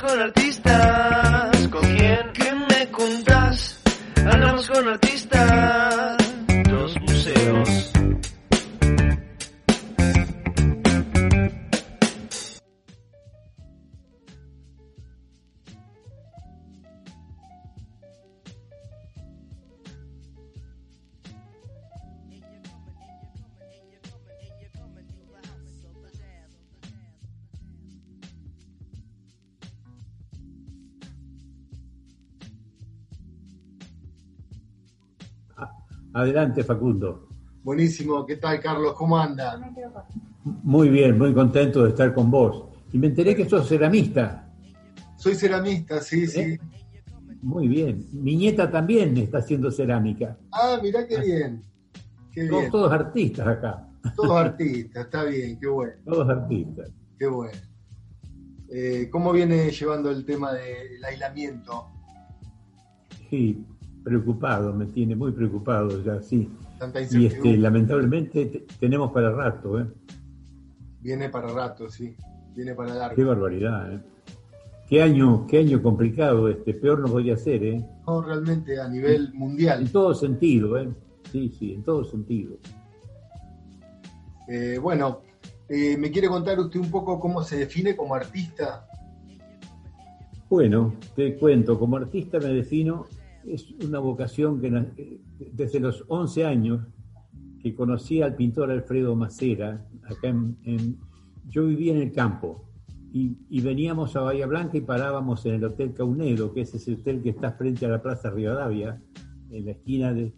Con artistas. ¿Con quién? ¿Qué me contás? Hablamos con artistas. Adelante, Facundo. Buenísimo, ¿qué tal Carlos? ¿Cómo anda? Muy bien, muy contento de estar con vos. Y me enteré que sos ceramista. Soy ceramista, sí, sí. ¿Eh? Muy bien. Mi nieta también está haciendo cerámica. Ah, mirá qué bien. Qué bien. todos artistas acá. Todos artistas, está bien, qué bueno, Todos artistas. qué bueno. Eh, ¿Cómo viene llevando el tema del aislamiento? Sí, preocupado, me tiene muy preocupado ya, sí. Tanta Y este, lamentablemente te- tenemos para rato, ¿eh? Viene para rato, sí. Viene para Qué largo. barbaridad, ¿eh? Qué año, qué año complicado este, peor no podía ser, ¿eh? No, realmente a nivel En mundial. todo sentido, ¿eh? Sí, sí, en todo sentido. Eh, bueno, eh, ¿me quiere contar usted un poco cómo se define como artista? Bueno, te cuento, como artista me defino, es una vocación que desde los 11 años que conocí al pintor Alfredo Macera, acá en- yo vivía en el campo y, y veníamos a Bahía Blanca y parábamos en el Hotel Caunedo, que es ese hotel que está frente a la Plaza Rivadavia, en la esquina de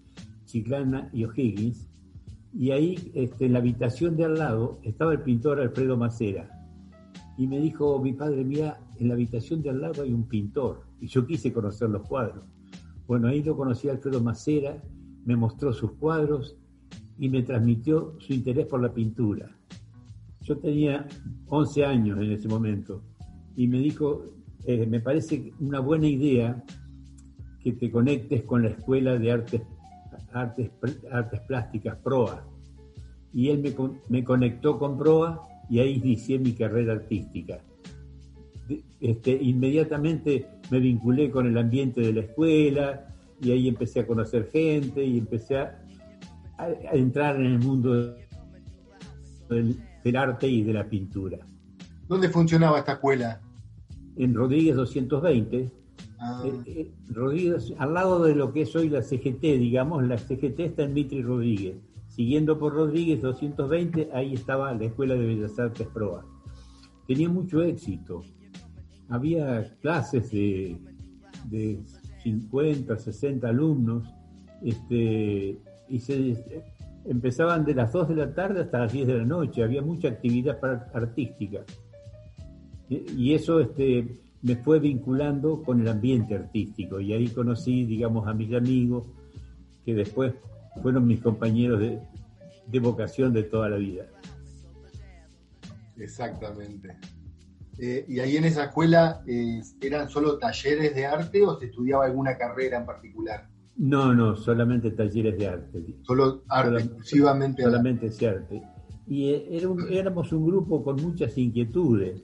Chiclana y O'Higgins, y ahí este, en la habitación de al lado estaba el pintor Alfredo Macera y me dijo mi padre, mira, en la habitación de al lado hay un pintor. Y yo quise conocer los cuadros. Bueno, ahí lo conocí a Alfredo Macera, me mostró sus cuadros y me transmitió su interés por la pintura. Yo tenía 11 años en ese momento y me dijo, eh, me parece una buena idea que te conectes con la Escuela de Artes, Artes, Artes Plásticas, PROA. Y él me, me conectó con PROA y ahí inicié mi carrera artística. Este, inmediatamente me vinculé con el ambiente de la escuela y ahí empecé a conocer gente y empecé a, a- a entrar en el mundo del, del arte y de la pintura. ¿Dónde funcionaba esta escuela? En Rodríguez 220, Ah, eh, eh, Rodríguez, al lado de lo que es hoy la CGT, digamos, la CGT está en Mitri Rodríguez. Siguiendo por Rodríguez 220, ahí estaba la Escuela de Bellas Artes Proa. Tenía mucho éxito. Había clases de, de 50, 60 alumnos, este, y se empezaban de las 2 de la tarde hasta las 10 de la noche. Había mucha actividad artística. Y eso este, me fue vinculando con el ambiente artístico y ahí conocí, digamos, a mis amigos que después fueron mis compañeros de, de vocación de toda la vida. exactamente. Eh, ¿Y ahí en esa escuela eh, eran solo talleres de arte o se estudiaba alguna carrera en particular? No, no, solamente talleres de arte. Solo arte, Solam- exclusivamente arte. Solamente ese arte. Y eh, era un- éramos un grupo con muchas inquietudes.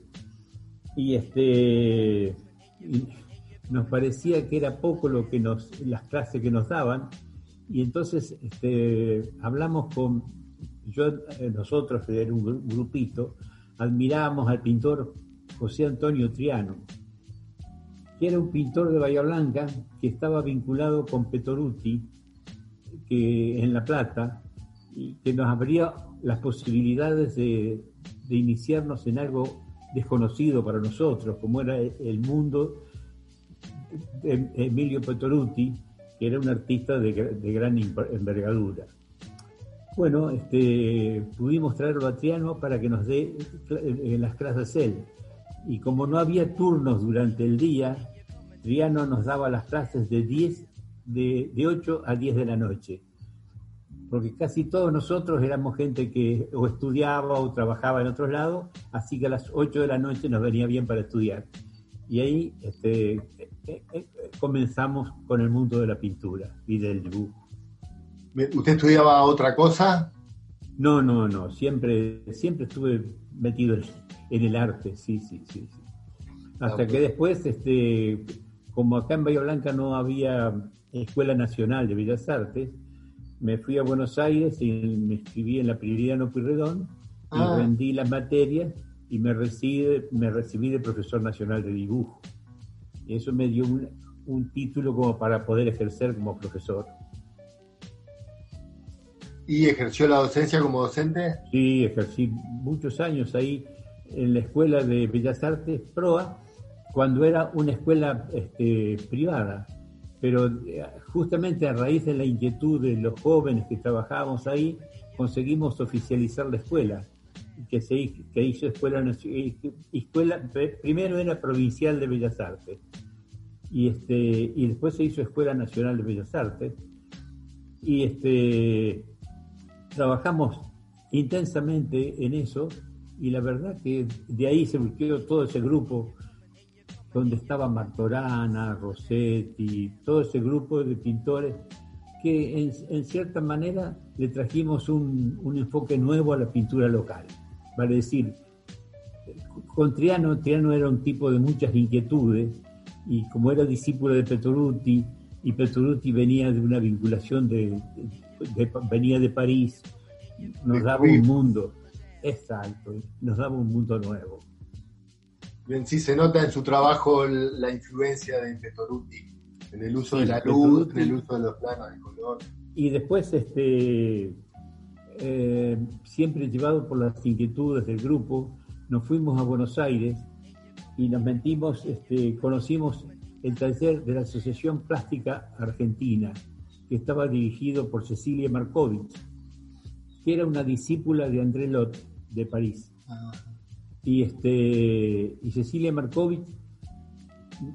Y este y nos parecía que era poco lo que nos, las clases que nos daban. Y entonces este, hablamos con, yo, nosotros, era un gru- grupito, admirábamos al pintor José Antonio Triano, que era un pintor de Bahía Blanca que estaba vinculado con Petoruti, que en La Plata, y que nos abría las posibilidades de, iniciarnos en algo desconocido para nosotros, como era el mundo de Emilio Petoruti, que era un artista de, gra- de gran envergadura. Bueno, este, pudimos traerlo a Triano para que nos dé las clases él. Y como no había turnos durante el día, Triano nos daba las clases de 10, de, de 8 a 10 de la noche. Porque casi todos nosotros éramos gente que o estudiaba o trabajaba en otro lado, así que a las 8 de la noche nos venía bien para estudiar. Y ahí este, eh, eh, comenzamos con el mundo de la pintura y del dibujo. ¿Usted estudiaba otra cosa? No, no, no, siempre, siempre estuve metido en el arte, sí, sí, sí. Hasta que después, este, como acá en Bahía Blanca no había Escuela Nacional de Bellas Artes, me fui a Buenos Aires y me inscribí en la Prioridad Puyredón y ah. rendí las materias y me, me recibí de profesor nacional de dibujo. Y eso me dio un, un título como para poder ejercer como profesor. ¿Y ejerció la docencia como docente? Sí, ejercí muchos años ahí en la Escuela de Bellas Artes, PROA, cuando era una escuela este, privada. Pero eh, justamente a raíz de la inquietud de los jóvenes que trabajábamos ahí, conseguimos oficializar la escuela, que se hizo escuela, eh, escuela primero era provincial de Bellas Artes y este y después se hizo escuela nacional de Bellas Artes y este trabajamos intensamente en eso y la verdad que de ahí se buscó todo ese grupo donde estaba Martorana, Rossetti, todo ese grupo de pintores que en, cierta manera le trajimos un, enfoque nuevo a la pintura local. Vale decir, con Triano, Triano era un tipo de muchas inquietudes y como era discípulo de Petrucci y Petrucci venía de una vinculación de venía de París, nos daba un mundo, exacto, nos daba un mundo nuevo. Bien, sí se nota en su trabajo la influencia de Petoruti, en el uso de la luz, en el uso de los planos de color. Y después, este, eh, siempre llevado por las inquietudes del grupo, nos fuimos a Buenos Aires y nos metimos, este, conocimos el taller de la Asociación Plástica Argentina, que estaba dirigido por Cecilia Markovich, que era una discípula de André Lot de París. Y, este, y Cecilia Markovich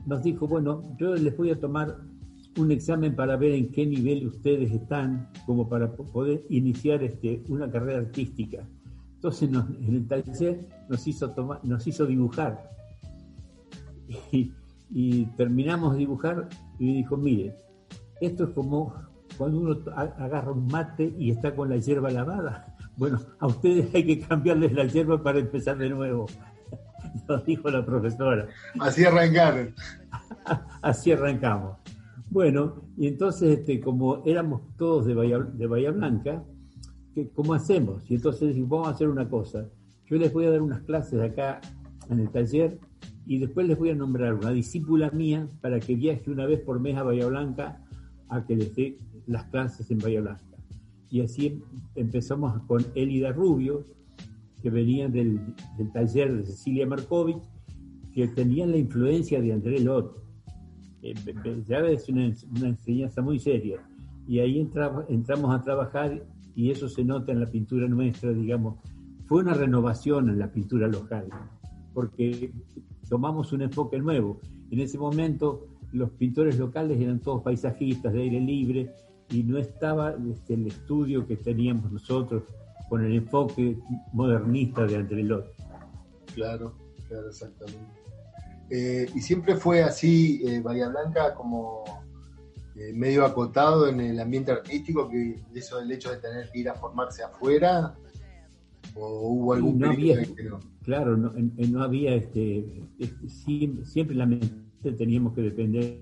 nos dijo, bueno, yo les voy a tomar un examen para ver en qué nivel ustedes están, como para poder iniciar este, una carrera artística. Entonces en el taller nos hizo, tomar, nos hizo dibujar. Y, y terminamos de dibujar y me dijo, mire, esto es como cuando uno agarra un mate y está con la hierba lavada. Bueno, a ustedes hay que cambiarles la hierba para empezar de nuevo. Nos dijo la profesora. Así arrancaron. Así arrancamos. Bueno, y entonces, este, como éramos todos de Bahía, de Bahía Blanca, ¿cómo hacemos? Y entonces vamos a hacer una cosa. Yo les voy a dar unas clases acá en el taller y después les voy a nombrar una discípula mía para que viaje una vez por mes a Bahía Blanca a que les dé las clases en Blanca. Y así empezamos con Elida Rubio, que venía del, taller de Cecilia Markovich, que tenían la influencia de André Lot. Eh, ya es una, enseñanza muy seria. Y ahí entramos a trabajar y eso se nota en la pintura nuestra, digamos. Fue una renovación en la pintura local, porque tomamos un enfoque nuevo. En ese momento los pintores locales eran todos paisajistas de aire libre y no estaba este, el estudio que teníamos nosotros con el enfoque modernista de Andrelot. Claro, claro, exactamente. Eh, y siempre fue así, eh, Bahía Blanca, como eh, medio acotado en el ambiente artístico, que eso el hecho de tener que ir a formarse afuera, o hubo algún no había, que no? Claro, no, no había, este, este siempre, siempre la teníamos que depender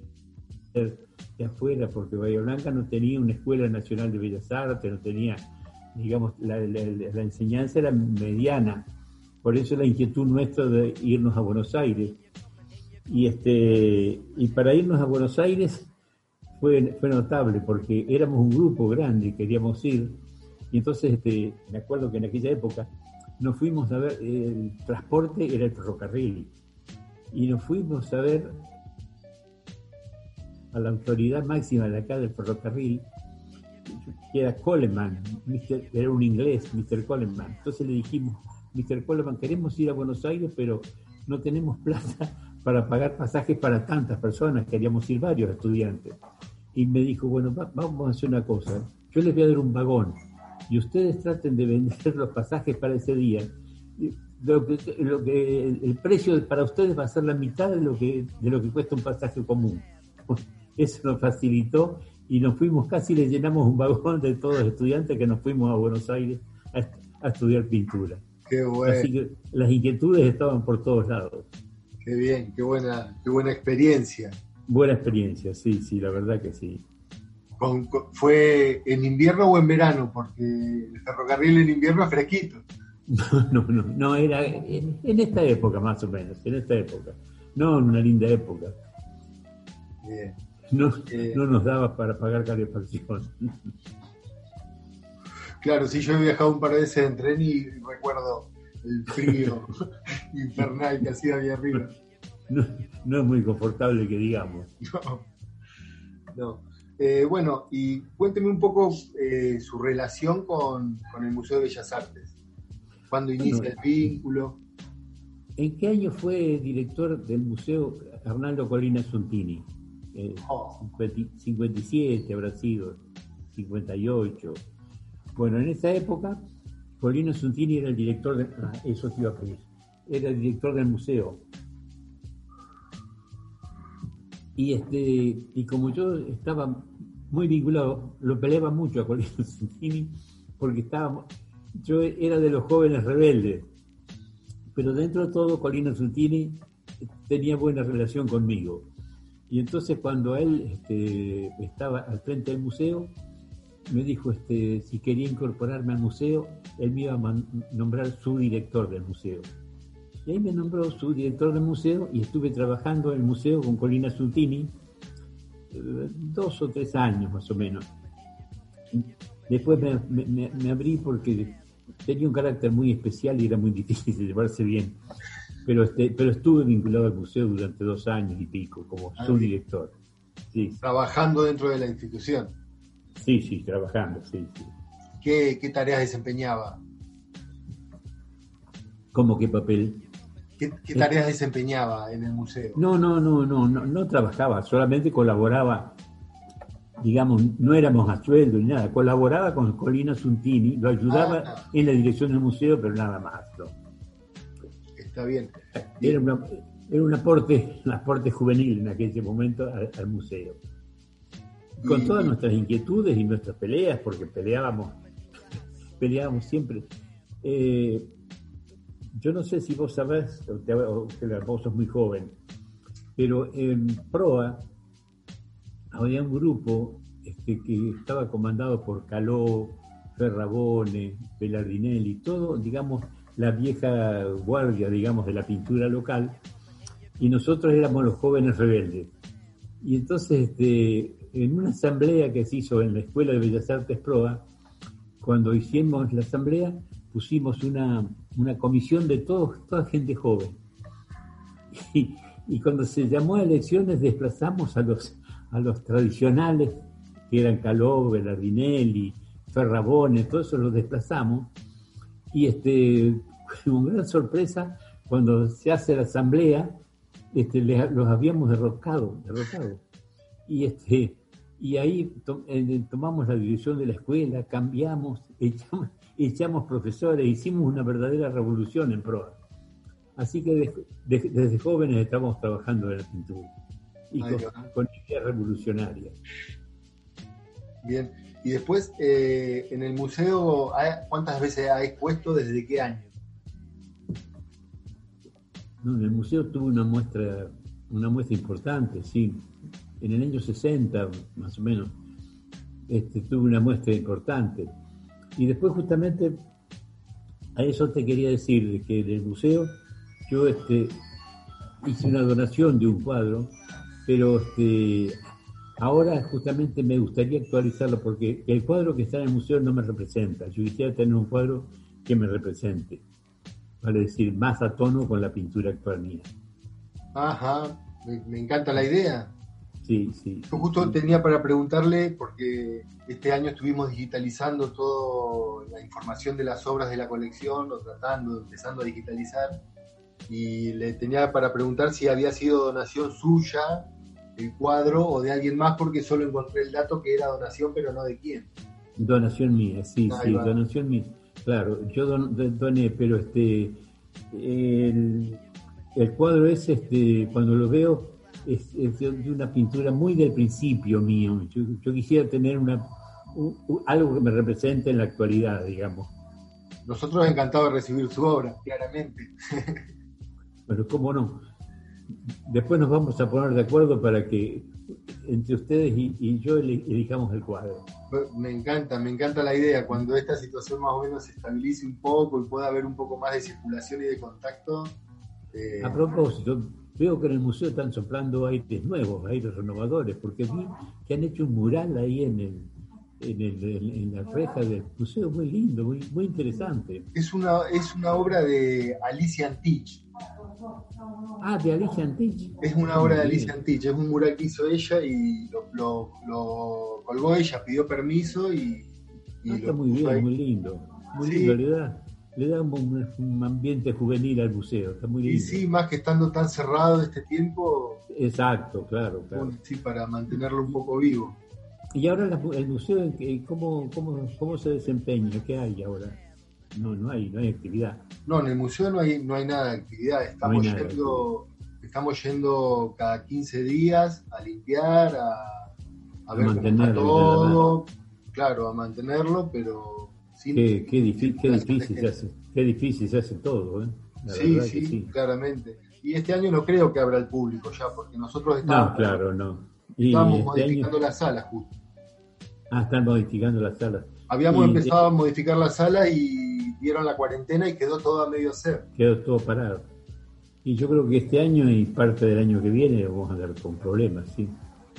de afuera, porque Bahía Blanca no tenía una escuela nacional de bellas artes, no tenía, digamos, la, enseñanza era mediana, por eso la inquietud nuestra de irnos a Buenos Aires. Y, este, y para irnos a Buenos Aires fue, fue notable, porque éramos un grupo grande y queríamos ir, y entonces este, me acuerdo que en aquella época nos fuimos a ver, el transporte era el ferrocarril, y nos fuimos a ver a la autoridad máxima de acá del ferrocarril, que era Coleman, era un inglés, Mr. Coleman. Entonces le dijimos, Mr. Coleman, queremos ir a Buenos Aires, pero no tenemos plata para pagar pasajes para tantas personas, queríamos ir varios estudiantes. Y me dijo, bueno, vamos a hacer una cosa, yo les voy a dar un vagón y ustedes traten de vender los pasajes para ese día. Lo que, el precio para ustedes va a ser la mitad de lo que, de lo que cuesta un pasaje común. Eso nos facilitó y nos fuimos, casi le llenamos un vagón de todos los estudiantes que nos fuimos a Buenos Aires a, estudiar pintura. Qué bueno. Así que las inquietudes estaban por todos lados. Qué bien, qué buena, qué buena experiencia. Buena experiencia, sí, sí, la verdad que sí. ¿Fue en invierno o en verano? Porque el ferrocarril en invierno es fresquito. No, no, no, era en, esta época más o menos, en esta época. No en una linda época. Bien. No, eh, no nos daba para pagar calefacción. Claro, sí, yo he viajado un par de veces en tren y recuerdo el frío infernal que hacía ahí arriba. No, no, es muy confortable que digamos. No. Eh, bueno, y cuénteme un poco eh, su relación con, el Museo de Bellas Artes. ¿Cuándo inicia el vínculo? ¿En qué año fue director del Museo Arnaldo Colina Sontini? 57 habrá sido, 58. Bueno, en esa época, Polino Suntini era el director. Ah, eso a. Era el director del museo. Y, este, y como yo estaba muy vinculado, lo peleaba mucho a Polino Suntini porque estaba, yo era de los jóvenes rebeldes, pero dentro de todo Colino Suntini tenía buena relación conmigo. Y entonces cuando él este, estaba al frente del museo, me dijo este, si quería incorporarme al museo, él me iba a nombrar su director del museo. Y ahí me nombró su director del museo y estuve trabajando en el museo con Colina Suntini eh, dos o tres años más o menos. Después me abrí porque tenía un carácter muy especial y era muy difícil llevarse bien pero, este, pero estuve vinculado al museo durante dos años y pico como ah, subdirector. Sí. Trabajando dentro de la institución. Sí, sí, trabajando, sí, sí. ¿Qué, tareas desempeñaba? ¿Cómo qué papel? ¿Qué, tareas desempeñaba en el museo? No, no, no, no, no, no trabajaba, solamente colaboraba, digamos, no éramos a sueldo ni nada, colaboraba con Colina Suntini, lo ayudaba ah. en la dirección del museo, pero nada más. ¿no? Bien. Era, un aporte, un aporte juvenil en aquel momento al, museo. Con todas nuestras inquietudes y nuestras peleas, porque peleábamos, peleábamos siempre. Eh, yo no sé si vos sabés, o, vos sos muy joven, pero en Proa había un grupo este, que estaba comandado por Caló, Ferrabone, Belardinelli, todo, digamos, la vieja guardia, digamos, de la pintura local, y nosotros éramos los jóvenes rebeldes. Y entonces, este, en una asamblea que se hizo en la Escuela de Bellas Artes Proa, cuando hicimos la asamblea, pusimos una, comisión de todos, toda gente joven. Y, cuando se llamó a elecciones, desplazamos a los, a los tradicionales, que eran Caló, Belardinelli, Ferrabone, todo eso los desplazamos. Y este, con gran sorpresa, cuando se hace la asamblea, este, los habíamos derrocado, derrocado. Y, este, y ahí eh, tomamos la dirección de la escuela, cambiamos, echamos, echamos profesores, hicimos una verdadera revolución en proa. Así que desde jóvenes estamos trabajando en la pintura y con, ideas revolucionarias. Bien, y después eh, en el museo, ¿cuántas veces ha expuesto? ¿Desde qué año? En el museo tuvo una muestra, una muestra importante, sí. En el año 60, más o menos, este, tuve una muestra importante. Y después justamente a eso te quería decir, que del museo yo este, hice una donación de un cuadro, pero este, ahora justamente me gustaría actualizarlo porque el cuadro que está en el museo no me representa. Yo quisiera tener un cuadro que me represente vale decir, más a tono con la pintura actual mía. Ajá, me, encanta la idea. Sí, sí. Yo justo tenía para preguntarle, porque este año estuvimos digitalizando toda la información de las obras de la colección, o tratando, empezando a digitalizar, y le tenía para preguntar si había sido donación suya el cuadro o de alguien más, porque solo encontré el dato que era donación, pero no de quién. Donación mía, sí, Ahí sí, va. donación mía. Claro, yo don- don- doné, pero este el, el cuadro es este cuando lo veo es, es de de una pintura muy del principio mío. Yo, yo quisiera tener una un- un- algo que me represente en la actualidad, digamos. Nosotros encantados de recibir su obra, claramente. Pero cómo no. Después nos vamos a poner de acuerdo para que entre ustedes y, y yo eli- elijamos el cuadro. Me encanta, me encanta la idea. Cuando esta situación más o menos se estabilice un poco y pueda haber un poco más de circulación y de contacto, eh, A propósito, veo que en el museo están soplando aires nuevos, aires renovadores, porque vi que han hecho un mural ahí en, el, en, el- en la reja del museo, muy lindo, muy, muy interesante. es, una, es una obra de Alicia Antich. Ah, de Alicia Antich. Es una obra de Alicia. Antich, es un mural que hizo ella y lo, lo- lo colgó ella, pidió permiso y, y Ah, está muy bien, ahí. muy lindo. Muy Sí. lindo, le da, le da un, un ambiente juvenil al museo, está muy Y lindo. sí, más que estando tan cerrado este tiempo, Exacto, claro, claro. bueno, sí, para mantenerlo un poco vivo. Y ahora la- el museo, ¿en qué- ¿cómo, cómo, cómo se desempeña? ¿Qué hay ahora? No, no hay, no hay actividad. No, en el museo no hay, no hay nada de actividad, estamos, No nada yendo, estamos yendo cada 15 días a limpiar, a, a A ver cómo está todo, claro, a mantenerlo, pero sin... Qué, qué, difí- sin qué difícil se hace, qué difícil se hace todo, ¿eh? La Sí, sí, claramente. Y este año no creo que abra el público ya, porque nosotros No, estábamos, claro, no. Y estábamos este año, modificando la sala justo. ah, están modificando las salas. Habíamos Y- empezado a modificar la sala y dieron la cuarentena y quedó todo a medio hacer. Quedó todo parado. Y yo creo que este año y parte del año que viene vamos a andar con problemas, sí.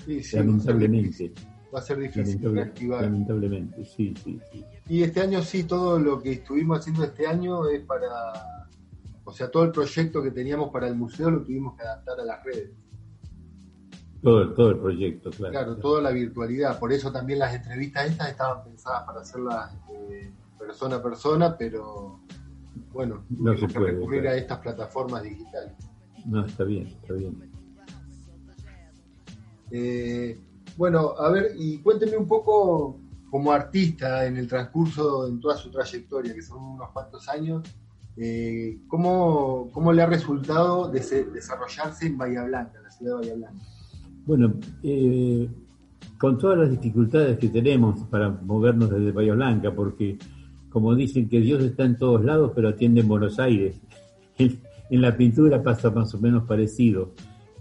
Sí, sí, Lamentablemente. Va a ser difícil Lamentable- reactivar. lamentablemente, sí, sí, sí. Y este año sí, todo lo que estuvimos haciendo este año es para, o sea, todo el proyecto que teníamos para el museo lo tuvimos que adaptar a las redes. Todo, todo el proyecto, claro. Claro, toda la virtualidad. Por eso también las entrevistas estas estaban pensadas para hacerlas eh, persona a persona, pero bueno, No se puede, recurrir claro. a estas plataformas digitales. No, está bien, está bien. Eh, bueno, a ver, y cuénteme un poco como artista en el transcurso, en toda su trayectoria, que son unos cuantos años, eh, ¿cómo, cómo le ha resultado desarrollarse en Bahía Blanca, en la ciudad de Bahía Blanca? Bueno, eh, con todas las dificultades que tenemos para movernos desde Bahía Blanca, porque como dicen que Dios está en todos lados, pero atiende en Buenos Aires. En, la pintura pasa más o menos parecido.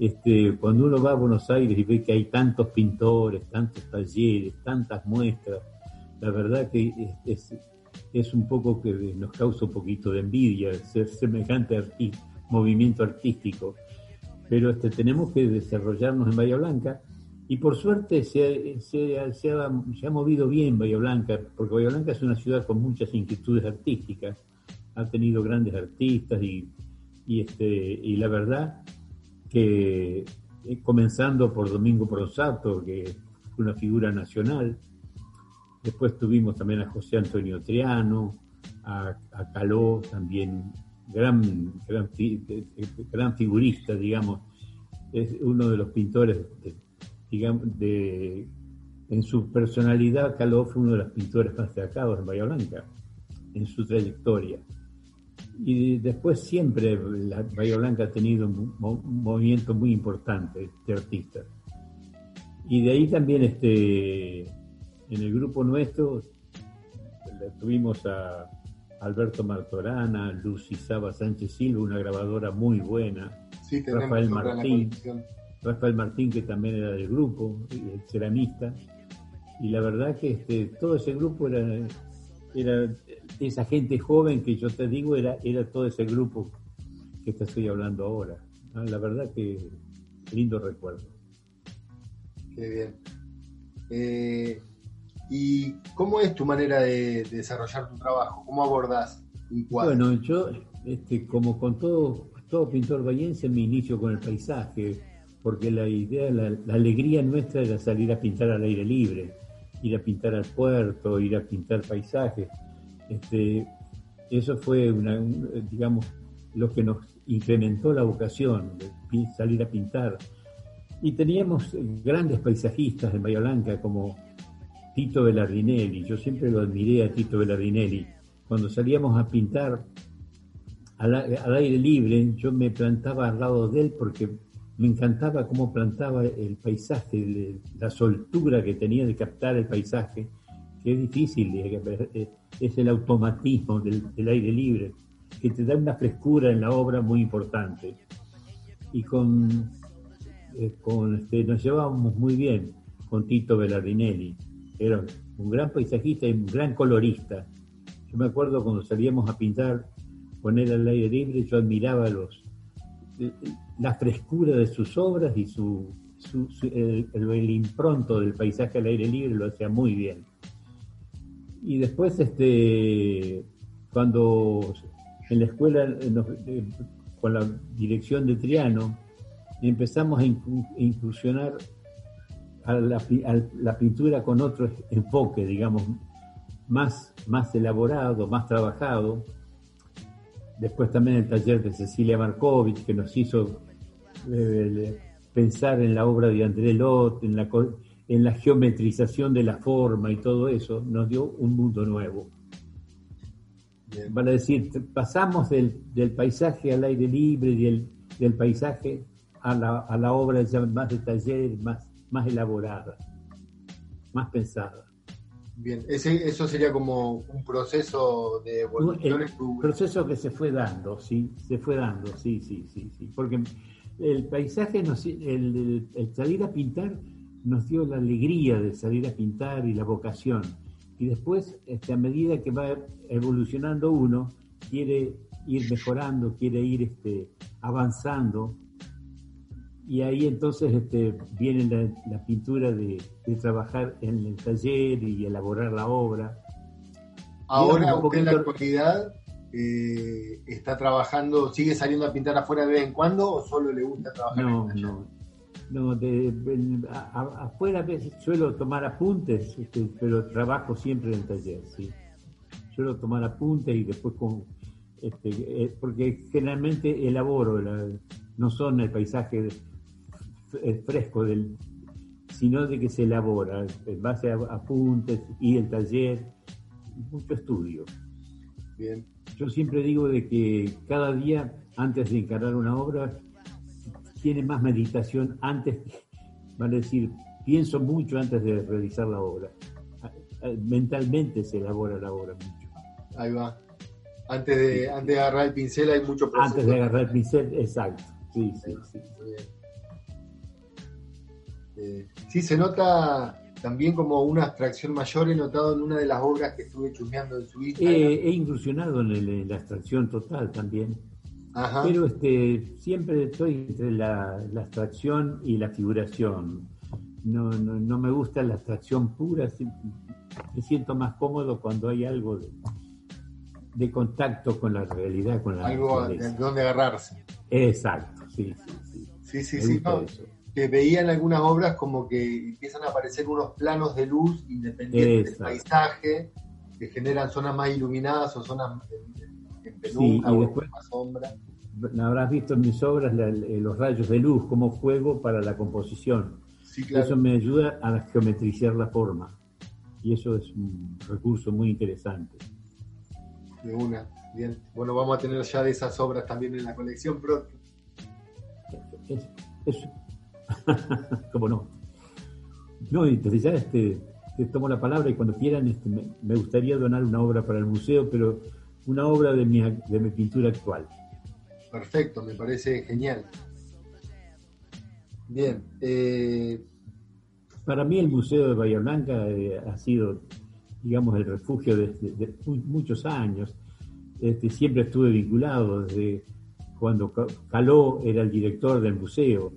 Este, cuando uno va a Buenos Aires y ve que hay tantos pintores, tantos talleres, tantas muestras, la verdad que es, es, es un poco que nos causa un poquito de envidia ser semejante arti- movimiento artístico pero este, tenemos que desarrollarnos en Bahía Blanca y por suerte se, se, se ha, se ha movido bien Bahía Blanca, porque Bahía Blanca es una ciudad con muchas inquietudes artísticas, ha tenido grandes artistas y, y, este, y la verdad que eh, comenzando por Domingo Pronsato, que fue una figura nacional, después tuvimos también a José Antonio Triano, a, Caló también gran, gran, de- de- gran figurista, digamos, es uno de los pintores, de- digamos, de, en su personalidad, Caló fue uno de los pintores más destacados en Bahía Blanca, en su trayectoria. Y después siempre la Bahía Blanca ha tenido un, mo- un movimiento muy importante de artistas. Y de ahí también este, en el grupo nuestro tuvimos a Alberto Martorana, Lucy Saba Sánchez Silva, una grabadora muy buena, Sí, Rafael Martín. Rafael Martín, que también era del grupo, el ceramista, y la verdad que este, todo ese grupo era, era esa gente joven que yo te digo, era, era todo ese grupo que te estoy hablando ahora. Ah, La verdad que lindo recuerdo. Qué bien. Eh, ¿Y cómo es tu manera de, de desarrollar tu trabajo? ¿Cómo abordás un cuadro? Bueno, yo, este, como con todo, todo pintor bahiense, me inicio con el paisaje, porque la idea, la, la alegría nuestra era salir a pintar al aire libre, ir a pintar al puerto, ir a pintar paisajes. Este, eso fue, una, un- digamos, lo que nos incrementó la vocación, de salir a pintar. Y teníamos grandes paisajistas en Bahía Blanca como Tito Bellardinelli. Yo siempre lo admiré a Tito Bellardinelli. Cuando salíamos a pintar al, al aire libre, yo me plantaba al lado de él porque me encantaba cómo plantaba el paisaje, la soltura que tenía de captar el paisaje, que es difícil, eh, eh, es el automatismo del, aire libre, que te da una frescura en la obra muy importante. Y con, eh, con este, nos llevábamos muy bien con Tito Bellardinelli, era un gran paisajista y un gran colorista. Yo me acuerdo cuando salíamos a pintar él al aire libre, yo admiraba los, la frescura de sus obras y su, su- su- el, el- impronto del paisaje al aire libre lo hacía muy bien. Y después, este, cuando en la escuela, eh, con la dirección de Triano, empezamos a incursionar a la, a la pintura con otro enfoque, digamos, más, más elaborado, más trabajado. Después también el taller de Cecilia Markovich, que nos hizo eh, pensar en la obra de André Lot, en la, en la geometrización de la forma y todo eso, nos dio un mundo nuevo. Bien. Van a decir, pasamos del, del paisaje al aire libre y del, del paisaje a la, a la obra ya más de taller, más, más elaborada, más pensada. Bien, ese, eso sería como un proceso de evolución tu... proceso que se fue dando, sí, se fue dando, sí, sí, sí, sí, porque el paisaje, nos, el, el- el salir a pintar nos dio la alegría de salir a pintar y la vocación. Y después, este, a medida que va evolucionando uno, quiere ir mejorando, quiere ir este, avanzando. Y ahí entonces este, viene la, la pintura de, de trabajar en el taller y elaborar la obra. Ahora usted en la actualidad eh, está trabajando, sigue saliendo a pintar afuera de vez en cuando o solo le gusta trabajar en No, el taller? no. No, de, en- a- a- afuera a veces suelo tomar apuntes, este, pero trabajo siempre en el taller, sí. Suelo tomar apuntes y después con, este, eh, porque generalmente elaboro, la- no son el paisaje fresco del, sino de que se elabora en base a apuntes y el taller, mucho estudio. Bien, Yo siempre digo de que cada día, antes de encarar una obra, tiene más meditación antes, vale decir, pienso mucho antes de realizar la obra. Mentalmente se elabora la obra mucho. ahí va. Antes de, antes de agarrar el pincel hay mucho proceso. Antes de agarrar el pincel, exacto. Sí, sí, sí. Eh, sí, se nota también como una abstracción mayor, he notado en una de las obras que estuve chusmeando en su Instagram. He, he incursionado en, el- en la abstracción total también, Ajá. pero este, siempre estoy entre la, la abstracción y la figuración. No, no, no me gusta la abstracción pura, me siento más cómodo cuando hay algo de, de contacto con la realidad, con la Algo de donde agarrarse. Exacto, sí, sí, sí. Sí, sí, sí. no, eso. Que veía en algunas obras como que empiezan a aparecer unos planos de luz independientes Exacto. del paisaje, que generan zonas más iluminadas o zonas en, en Sí, penumbra y o después- más sombra. Habrás visto en mis obras la- los rayos de luz como juego para la composición. Sí, claro. Eso me ayuda a geometrizar la forma. Y eso es un recurso muy interesante. De una. Bien. Bueno, vamos a tener ya de esas obras también en la colección pronto. Es, es- ¿Cómo no? No, y desde ya este, te tomo la palabra y cuando quieran este, me, me gustaría donar una obra para el museo, pero una obra de mi, de mi pintura actual. Perfecto, me parece genial. Bien. eh, Para mí el Museo de Bahía Blanca eh, ha sido, digamos, el refugio de, mu- muchos años. Este, siempre estuve vinculado desde cuando Ca- Caló era el director del museo.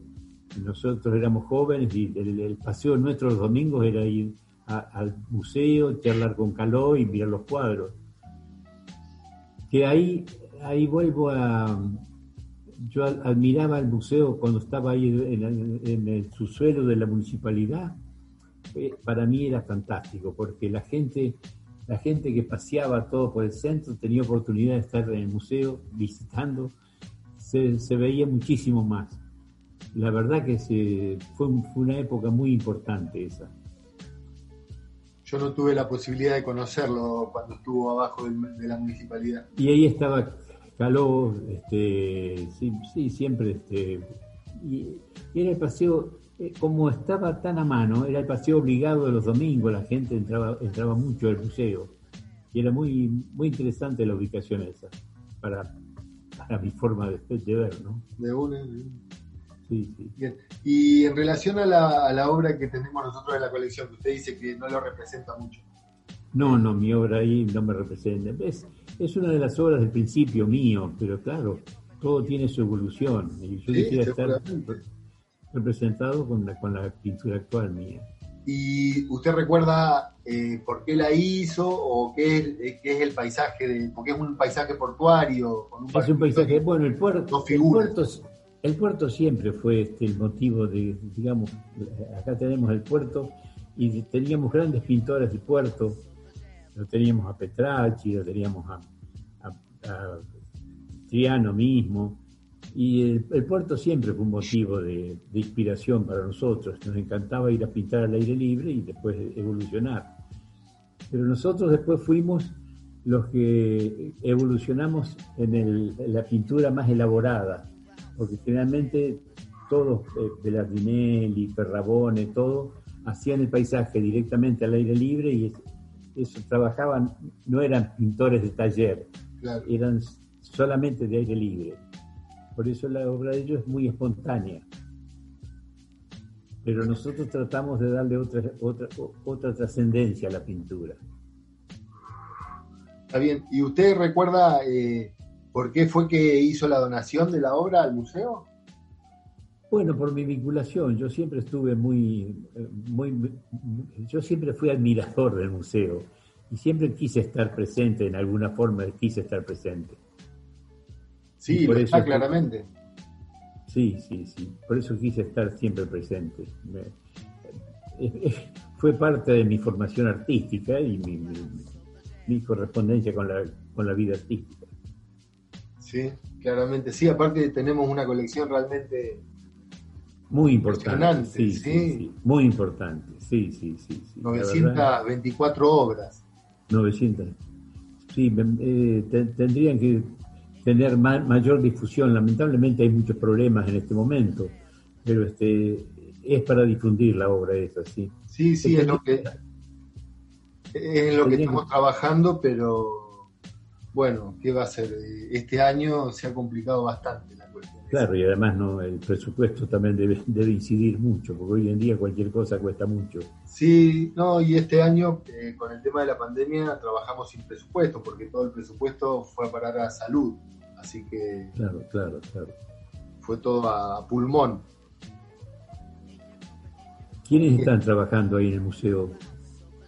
Nosotros éramos jóvenes y el, el paseo nuestro los domingos era ir a- al museo, charlar con Caló y mirar los cuadros. Que ahí, ahí vuelvo a, yo admiraba el museo cuando estaba ahí en, el subsuelo de la municipalidad. Eh, para mí era fantástico porque la gente, la gente que paseaba todo por el centro tenía oportunidad de estar en el museo visitando, se, se veía muchísimo más. La verdad que se, fue, fue una época muy importante esa. Yo no tuve la posibilidad de conocerlo cuando estuvo abajo de, la municipalidad. Y ahí estaba Caló, este, sí, siempre, este, y, era el paseo, eh, como estaba tan a mano, era el paseo obligado de los domingos, la gente entraba, entraba mucho al museo, y era muy, muy interesante la ubicación esa, para, para mi forma de, ver, ¿no? De una, Sí, sí. Bien. Y en relación a la, a la, obra que tenemos nosotros en la colección, que usted dice que no lo representa mucho. No, no, mi obra ahí no me representa. Es, es una de las obras del principio mío, pero claro, todo tiene su evolución. Y yo quisiera estar representado con la, con la pintura actual mía. ¿Y usted recuerda eh, por qué la hizo o qué es, eh, qué es el paisaje? De, porque es un paisaje portuario. Con un es un paisaje, bueno, el puerto, el puerto, el puerto siempre fue este, el motivo de, digamos, acá tenemos el puerto y teníamos grandes pintores de puerto, lo teníamos a Petracci, lo teníamos a, Triano mismo, y el, puerto siempre fue un motivo de, inspiración para nosotros, nos encantaba ir a pintar al aire libre y después evolucionar. Pero nosotros después fuimos los que evolucionamos en, en la pintura más elaborada, porque generalmente todos, eh, Belardinelli, Ferrabone, todo, hacían el paisaje directamente al aire libre y eso, trabajaban, no eran pintores de taller, eran solamente de aire libre. Por eso la obra de ellos es muy espontánea. Pero nosotros tratamos de darle otra, otra, otra trascendencia a la pintura. Está bien. ¿Y usted recuerda eh, ¿Por qué fue que hizo la donación de la obra al museo? Bueno, por mi vinculación. Yo siempre estuve muy, muy, yo siempre fui admirador del museo y siempre quise estar presente en alguna forma, quise estar presente. Sí, por eso, claramente. Sí, sí, sí. Por eso quise estar siempre presente. fue parte de mi formación artística y mi, mi correspondencia con la, con la vida artística. Sí, claramente. Sí, aparte tenemos una colección realmente muy importante. Sí, sí, muy importante. Sí, sí, sí. 924 obras. 900. Sí, eh, tendrían que tener mayor difusión. Lamentablemente hay muchos problemas en este momento, pero este es para difundir la obra esa, sí. Sí, sí, es lo que es lo que estamos trabajando, pero bueno, ¿qué va a ser? Este año se ha complicado bastante la cuestión. Claro, y además no el presupuesto también debe, debe incidir mucho, porque hoy en día cualquier cosa cuesta mucho. Sí, no, y este año eh, con el tema de la pandemia trabajamos sin presupuesto, porque todo el presupuesto fue a parar a salud, así que... Claro, claro, claro. Fue todo a pulmón. ¿Quiénes están trabajando ahí en el museo?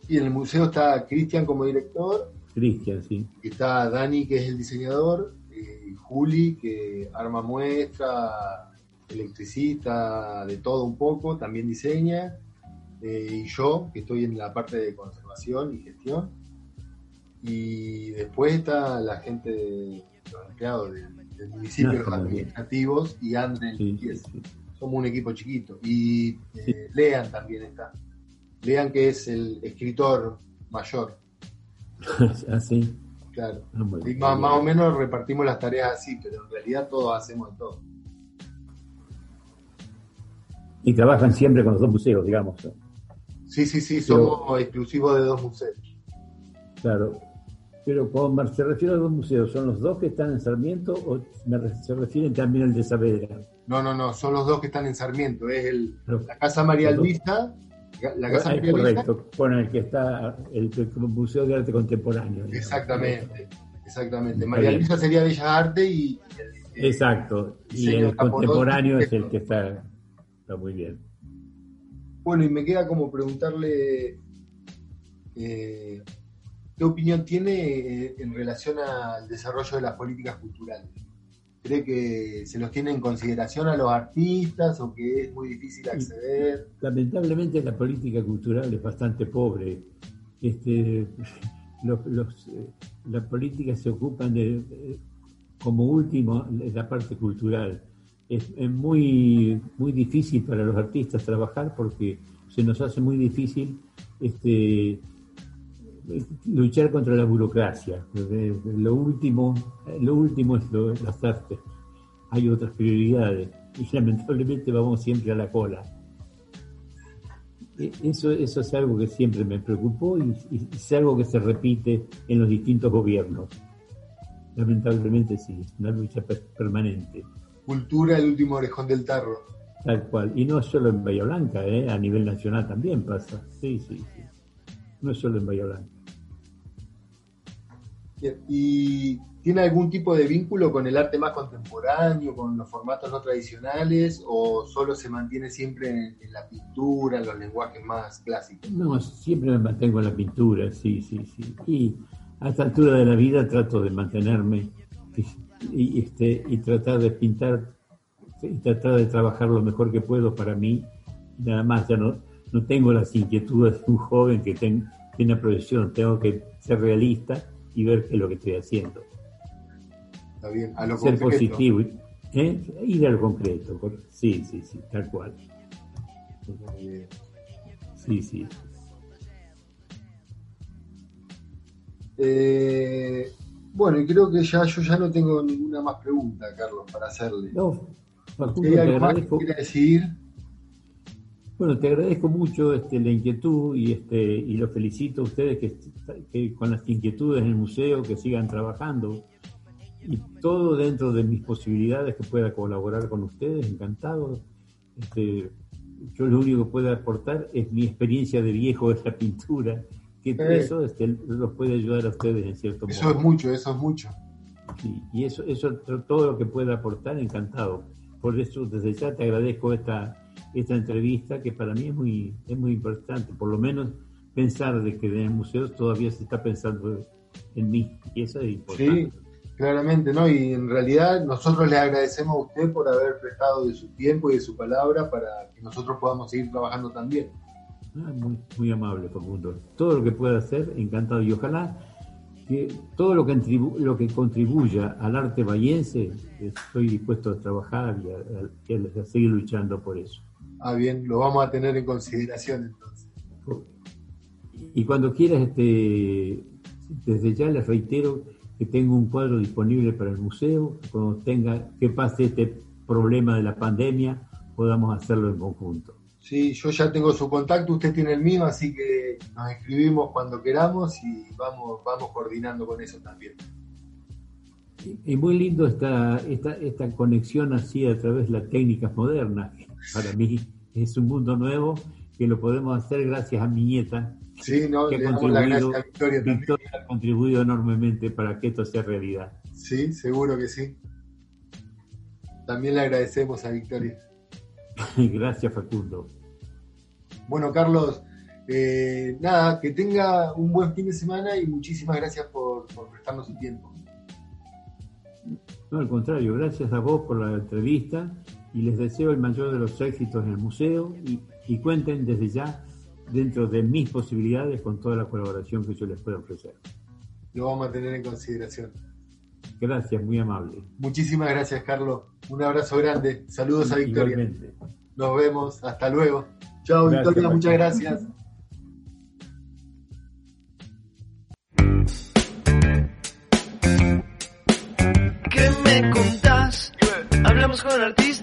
Y en el museo está Cristian como director, Cristian, sí. Está Dani, que es el diseñador, eh, Juli, que arma muestra, electricista, de todo un poco, también diseña, eh, y yo, que estoy en la parte de conservación y gestión. Y después está la gente de los empleados del, municipio, los administrativos, y Andrés Somos un equipo chiquito. Y eh, Lean también está. Lean, que es el escritor mayor. así. Claro. Ah, más, o menos repartimos las tareas así, pero en realidad todos hacemos todo. Y trabajan siempre con los dos museos, digamos. Sí, sí, sí, somos exclusivos de dos museos. Claro. Pero cuando se refiere a dos museos, ¿son los dos que están en Sarmiento o se refieren también al de Saavedra? No, no, no, son los dos que están en Sarmiento. Es el, la Casa María Luisa la Casa es correcto, con el que está el, Museo de Arte Contemporáneo. Exactamente, exactamente. María Luisa sería Bellas Artes y... Exacto, y el contemporáneo es el que está, está muy bien. Bueno, y me queda como preguntarle eh, qué opinión tiene eh, en relación al desarrollo de las políticas culturales. Cree que se los tiene en consideración a los artistas o que es muy difícil acceder. Lamentablemente la política cultural es bastante pobre. Este, los, los, eh, las políticas se ocupan de, como último, la parte cultural. Es, es, muy, muy difícil para los artistas trabajar porque se nos hace muy difícil este, luchar contra la burocracia. Lo último, lo último es lo, las artes. Hay otras prioridades y lamentablemente vamos siempre a la cola. E, eso, eso es algo que siempre me preocupó y, y es algo que se repite en los distintos gobiernos. Lamentablemente sí, es una lucha permanente. Cultura, el último orejón del tarro. Tal cual. Y no solo en Bahía Blanca, ¿eh? a nivel nacional también pasa. Sí, sí, sí. No es solo en Blanca. ¿Y tiene algún tipo de vínculo con el arte más contemporáneo, con los formatos no tradicionales, o solo se mantiene siempre en, en la pintura, en los lenguajes más clásicos? No, siempre me mantengo en la pintura, sí, sí, sí. Y a esta altura de la vida trato de mantenerme y, este, y tratar de pintar y tratar de trabajar lo mejor que puedo para mí. Nada más, ya no, no tengo las inquietudes de un joven que ten, tiene profesión, tengo que ser realista y ver qué es lo que estoy haciendo. Está bien, a lo Ser concreto. positivo, ¿eh? ir a lo concreto, sí, sí, sí, tal cual. Sí, sí. Eh, bueno, y creo que ya yo ya no tengo ninguna más pregunta, Carlos, para hacerle. No, Facundo, ¿Hay algo más que quiera decir? Bueno, te agradezco mucho este, la inquietud y, este, y los felicito a ustedes que, que con las inquietudes en el museo, que sigan trabajando. Y todo dentro de mis posibilidades que pueda colaborar con ustedes, encantado. Este, yo lo único que puedo aportar es mi experiencia de viejo de la pintura, que Eh. eso este, los puede ayudar a ustedes en cierto Eso modo. es mucho, eso es mucho. Sí, y eso, eso todo lo que pueda aportar, encantado. Por eso desde ya te agradezco esta, esta entrevista que para mí es muy, es muy importante. Por lo menos pensar de que en el museo todavía se está pensando en mí y eso es importante. Sí, claramente, ¿no? Y en realidad nosotros le agradecemos a usted por haber prestado de su tiempo y de su palabra para que nosotros podamos seguir trabajando también. Ah, muy, muy amable, Facundo. Todo lo que pueda hacer, encantado. Y ojalá que todo lo que, contribu- lo que contribuya al arte bahiense, estoy dispuesto a trabajar y a- y a- a seguir luchando por eso. Ah, bien, lo vamos a tener en consideración entonces. Y cuando quieras, este, desde ya les reitero que tengo un cuadro disponible para el museo. Cuando tenga que pase este problema de la pandemia, podamos hacerlo en conjunto. Sí, yo ya tengo su contacto, usted tiene el mío, así que nos escribimos cuando queramos y vamos, vamos coordinando con eso también. Y muy lindo esta, esta, esta conexión así a través de las técnicas modernas. Para mí es un mundo nuevo que lo podemos hacer gracias a mi nieta, Sí, no, que le ha la contribuido, gracia a Victoria también. Victoria ha contribuido enormemente para que esto sea realidad. Sí, seguro que sí. También le agradecemos a Victoria. Gracias, Facundo. Bueno, Carlos, eh, nada, que tenga un buen fin de semana y muchísimas gracias por, por prestarnos su tiempo. No, al contrario, gracias a vos por la entrevista y les deseo el mayor de los éxitos en el museo y, y cuenten desde ya dentro de mis posibilidades con toda la colaboración que yo les pueda ofrecer. Lo vamos a tener en consideración. Gracias, muy amable. Muchísimas gracias, Carlos. Un abrazo grande. Saludos a Victoria. Igualmente. Nos vemos. Hasta luego. Chao, Gracias, Victoria. Muchas gracias. ¿Qué me contás? Hablamos con artistas.